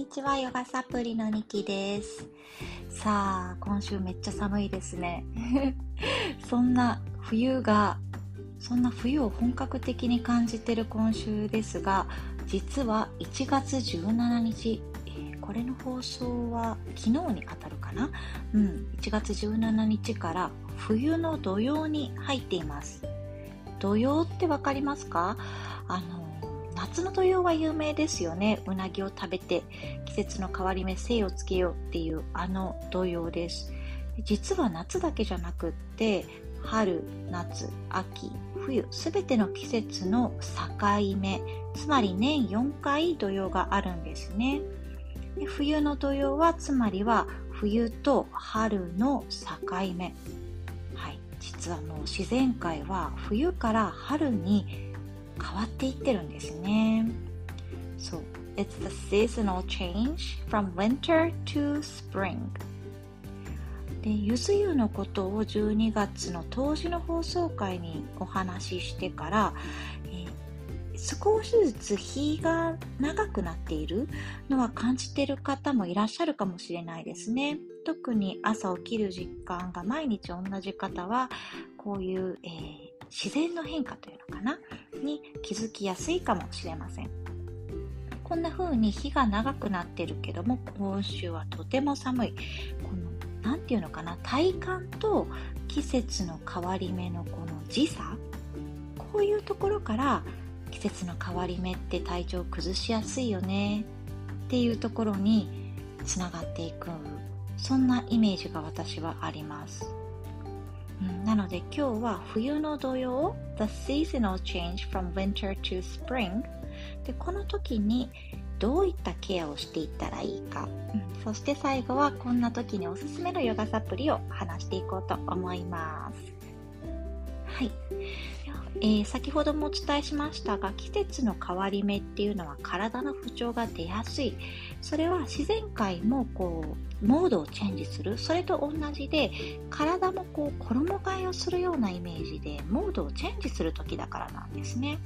にちは、ヨガサプリのニキです。さあ、今週めっちゃ寒いですね。そんな冬が、そんな冬を本格的に感じてる今週ですが、実は1月17日、え、これの放送は昨日に当たるかな？うん、1月17日から冬の土曜に入っています。土曜ってわかりますか？あの夏の土用は有名ですよね。うなぎを食べて季節の変わり目精をつけようっていうあの土用です。実は夏だけじゃなくって春、夏、秋、冬すべての季節の境目つまり年4回土用があるんですね。で冬の土用はつまりは冬と春の境目。はい、実はもう自然界は冬から春に変わっていってるんですね。そう。It's the seasonal change from winter to spring. で、ゆず湯のことを12月の当時の放送回にお話ししてから、えー、少しずつ日が長くなっているのは感じている方もいらっしゃるかもしれないですね。特に朝起きる時間が毎日同じ方は、こういう、えー自然の変化というのかな？に気づきやすいかもしれません。こんな風に日が長くなってるけども今週はとても寒い。この何て言うのかな？体感と季節の変わり目のこの時差？こういうところから季節の変わり目って体調崩しやすいよね。っていうところにつながっていくそんなイメージが私はあります。なので今日は冬の土曜 The seasonal change from winter to spring でこの時にどういったケアをしていったらいいか、うん、そして最後はこんな時におすすめのヨガサプリを話していこうと思います。はいえー、先ほどもお伝えしましたが季節の変わり目っていうのは体の不調が出やすい。それは自然界もこうモードをチェンジする。それと同じで体もこう衣替えをするようなイメージでモードをチェンジする時だからなんですね。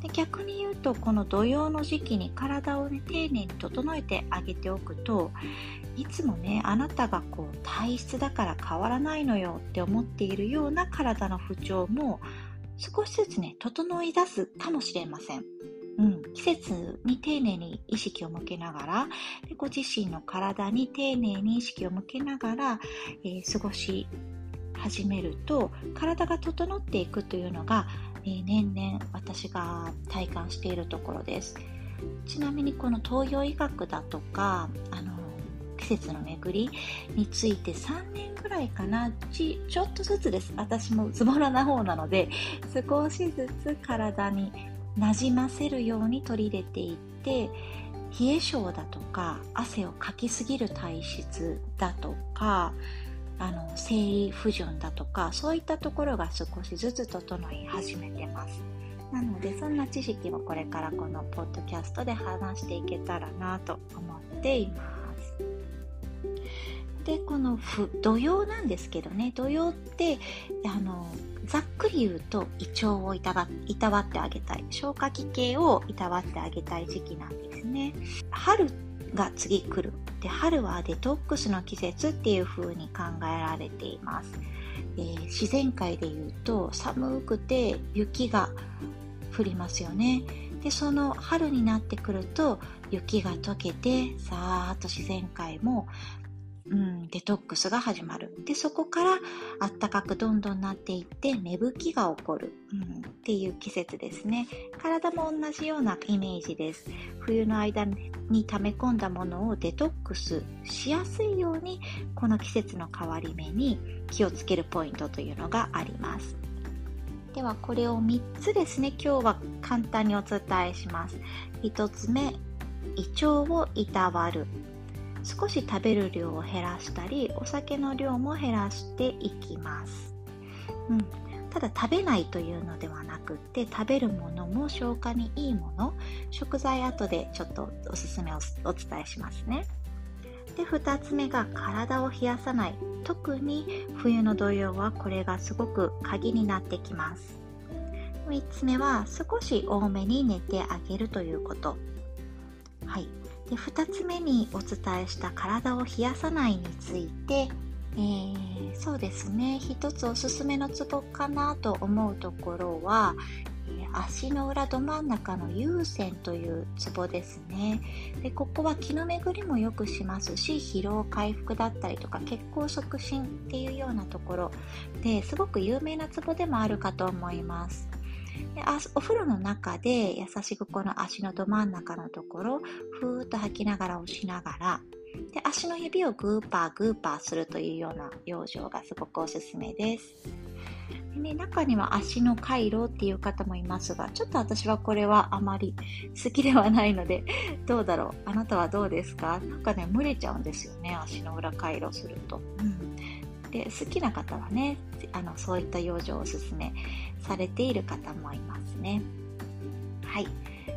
で逆に言うとこの土曜の時期に体を、ね、丁寧に整えてあげておくといつもねあなたがこう体質だから変わらないのよって思っているような体の不調も少しずつね、整い出すかもしれません。うん、季節に丁寧に意識を向けながらでご自身の体に丁寧に意識を向けながら、えー、過ごし始めると体が整っていくというのが、えー、年々私が体感しているところですちなみにこの東洋医学だとかあの季節の巡りについて3年ぐらいかな。ちちょっとずつです。私もズボラな方なので少しずつ体になじませるように取り入れていって冷え性だとか汗をかきすぎる体質だとかあの生理不順だとかそういったところが少しずつ整い始めてます。なのでそんな知識をこれからこのポッドキャストで話していけたらなと思っています。でこの土用なんですけどね土用ってあのざっくり言うと胃腸をいたわいたわってあげたい。消化器系をいたわってあげたい時期なんですね。春が次来る。で春はデトックスの季節っていう風に考えられています、えー、自然界で言うと寒くて雪が降りますよね。でその春になってくると雪が溶けてさーっと自然界もうん、デトックスが始まる。で、そこからあったかくどんどんなっていって芽吹きが起こる、うん、っていう季節ですね。体も同じようなイメージです。冬の間に溜め込んだものをデトックスしやすいように、この季節の変わり目に気をつけるポイントというのがあります。ではこれを3つですね、今日は簡単にお伝えします。1つ目、胃腸をいたわる。少し食べる量を減らしたりお酒の量も減らしていきます、うん、ただ食べないというのではなくって食べるものも消化にいいもの。食材後でちょっとおすすめをお伝えしますね。で2つ目が体を冷やさない。特に冬の土曜はこれがすごく鍵になってきます。3つ目は少し多めに寝てあげるということ。はい。で2つ目にお伝えした体を冷やさないについて、えー、そうですね。一つおすすめのツボかなと思うところは、え、足の裏ど真ん中の有線というツボですね。でここは気の巡りも良くしますし疲労回復だったりとか血行促進っていうようなところですごく有名なツボでもあるかと思います。でお風呂の中で優しくこの足のど真ん中のところふーっと吐きながら押しながらで足の指をグーパーグーパーするというような養生がすごくおすすめです。でね、中には足の回路っていう方もいますが、ちょっと私はこれはあまり好きではないので、どうだろう？あなたはどうですか？なんかね、蒸れちゃうんですよね、足の裏回路すると。うん、で好きな方はねあのそういった養生をおすすめされている方もいますね。はい。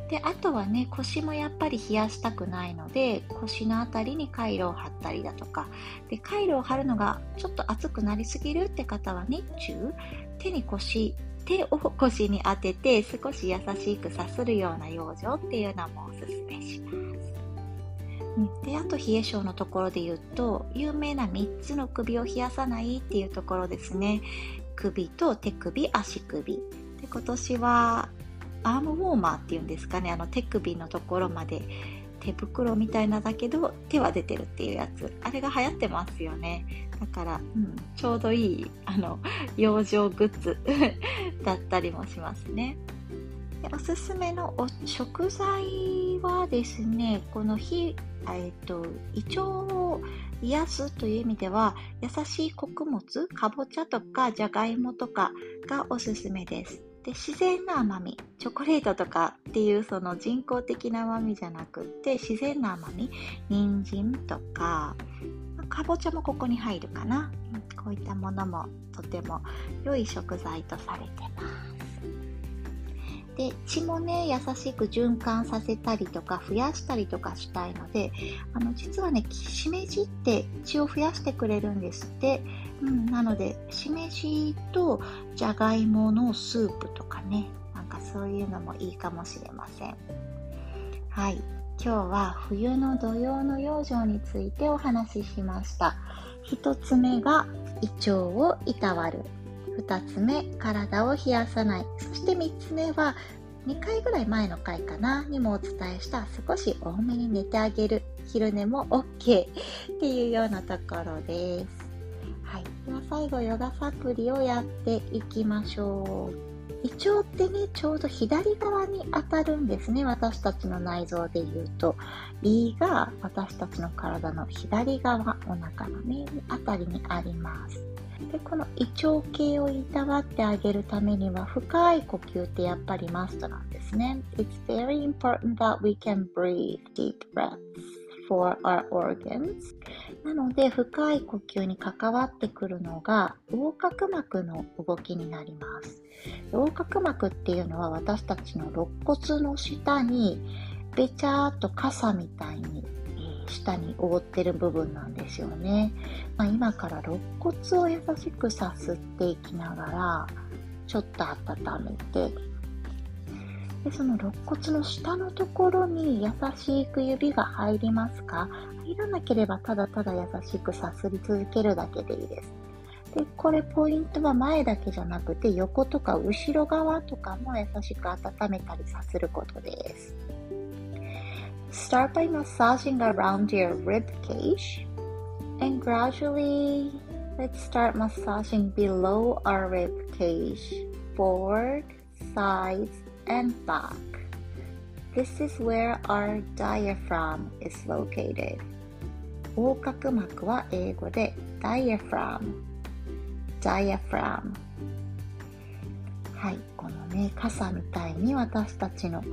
であとはね腰もやっぱり冷やしたくないので腰の辺りにカイロを貼ったりだとかでカイロを貼るのがちょっと熱くなりすぎるって方は日中手に腰手を腰に当てて少し優しくさするような養生っていうのもおすすめします。であと冷え性のところで言うと有名な3つの首を冷やさないっていうところですね。首と手首足首。で今年はアームウォーマーっていうんですかね。あの手首のところまで手袋みたいなだけど手は出てるっていうやつ。あれが流行ってますよね。だから、うん、ちょうどいいあの養生グッズ だったりもしますね。おすすめの食材はですねこの火えっと、胃腸を癒すという意味では優しい穀物かぼちゃとかじゃがいもとかがおすすめです。で自然な甘みチョコレートとかっていうその人工的な甘みじゃなくって自然な甘み人参とかかぼちゃもここに入るかな。こういったものもとても良い食材とされてます。で血もね優しく循環させたりとか増やしたりとかしたいのであの実はねしめじって血を増やしてくれるんですって、うん、なのでしめじとじゃがいものスープとかねなんかそういうのもいいかもしれません。はい。今日は冬の土曜の養生についてお話ししました。1つ目が胃腸をいたわる。2つ目、体を冷やさない。そして3つ目は、2回ぐらい前の回かなにもお伝えした少し多めに寝てあげる。昼寝も OK っていうようなところです。はい。では最後、ヨガサプリをやっていきましょう。胃腸ってね、ちょうど左側に当たるんですね。私たちの内臓で言うと。胃が私たちの体の左側、お腹のね、あたりにあります。でこの胃腸系をいたわってあげるためには深い呼吸ってやっぱりマストなんですね。It's very important that we can breathe deep breaths for our organs. なので深い呼吸に関わってくるのが横隔膜の動きになります。横隔膜っていうのは私たちの肋骨の下にべちゃーっと傘みたいに下に覆ってる部分なんですよね。まあ、今から肋骨を優しくさすっていきながら、ちょっと温めて、でその肋骨の下のところに優しく指が入りますか？入らなければただただ優しくさすり続けるだけでいいです。で、これポイントは前だけじゃなくて横とか後ろ側とかも優しく温めたりさせることです。Start by massaging around your rib cage and gradually let's start massaging below our rib cage, forward, sides, and back. This is where our diaphragm is located. 横隔膜は英語で diaphragm diaphragm はい、このね、傘みたいに私たちの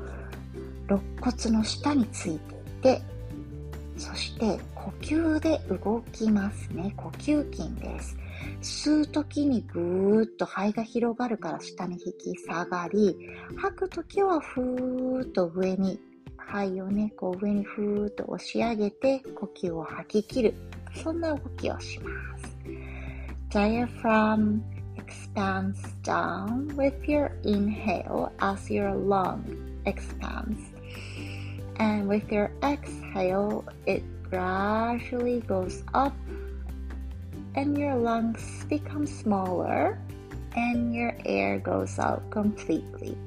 肋骨の下についていて、そして呼吸で動きますね。呼吸筋です。吸う時にぐーっと肺が広がるから下に引き下がり、吐く時はふーっと上に、肺をね、こう上にふーっと押し上げて呼吸を吐き切る。そんな動きをします。Diaphragm expands down with your inhale as your lung expands. And with your exhale, it gradually goes up and your lungs become smaller and your air goes out completely.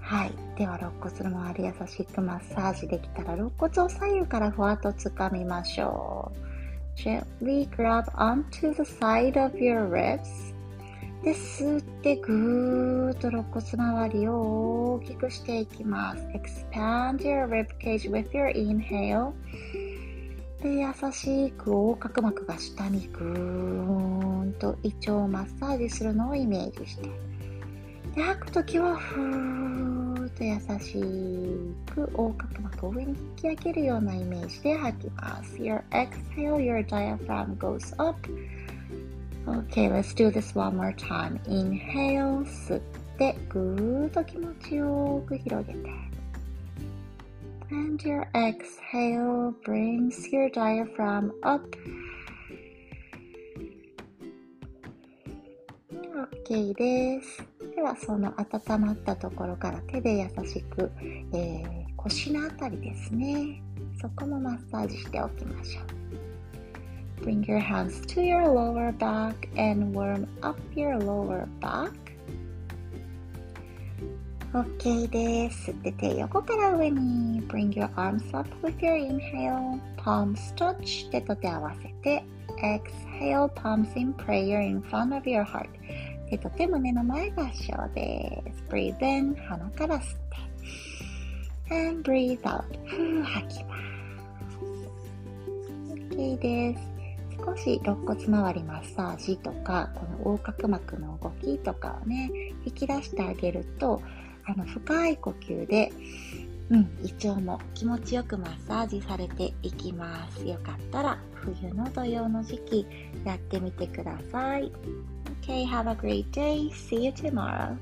はい。では、肋骨の周り優しくマッサージできたら、肋骨を左右からふわっと掴みましょう。Gently grab onto the side of your ribs. で、吸ってぐーっと肋骨周りを大きくしていきます。Expand your rib cage with your inhale. で、優しく横隔膜が下にぐーんと胃腸をマッサージするのをイメージして。で、吐くときはふーっと優しく横隔膜を上に引き上げるようなイメージで吐きます。Your exhale, your diaphragm goes up. Okay, let's do this one more time. Inhale, 吸って、ぐーっと気持ちよく広げて。And your exhale brings your diaphragm up. OK です。では、その温まったところから手で優しく、えー、腰のあたりですね。そこもマッサージしておきましょう。Bring your hands to your lower back and warm up your lower back. OK です。吸って手横から上に。Bring your arms up with your inhale. Palms touch. 手と手合わせて。Exhale, palms in prayer in front of your heart. 手と手胸の前合掌です。Breathe in. 鼻から吸って。And breathe out. ふ吐きます。OK です。 少し肋骨周りマッサージとかこの横隔膜の動きとかをね引き出してあげるとあの深い呼吸で、うん、胃腸も気持ちよくマッサージされていきますよかったら冬の土曜の時期やってみてください Okay, have a great day. See you tomorrow.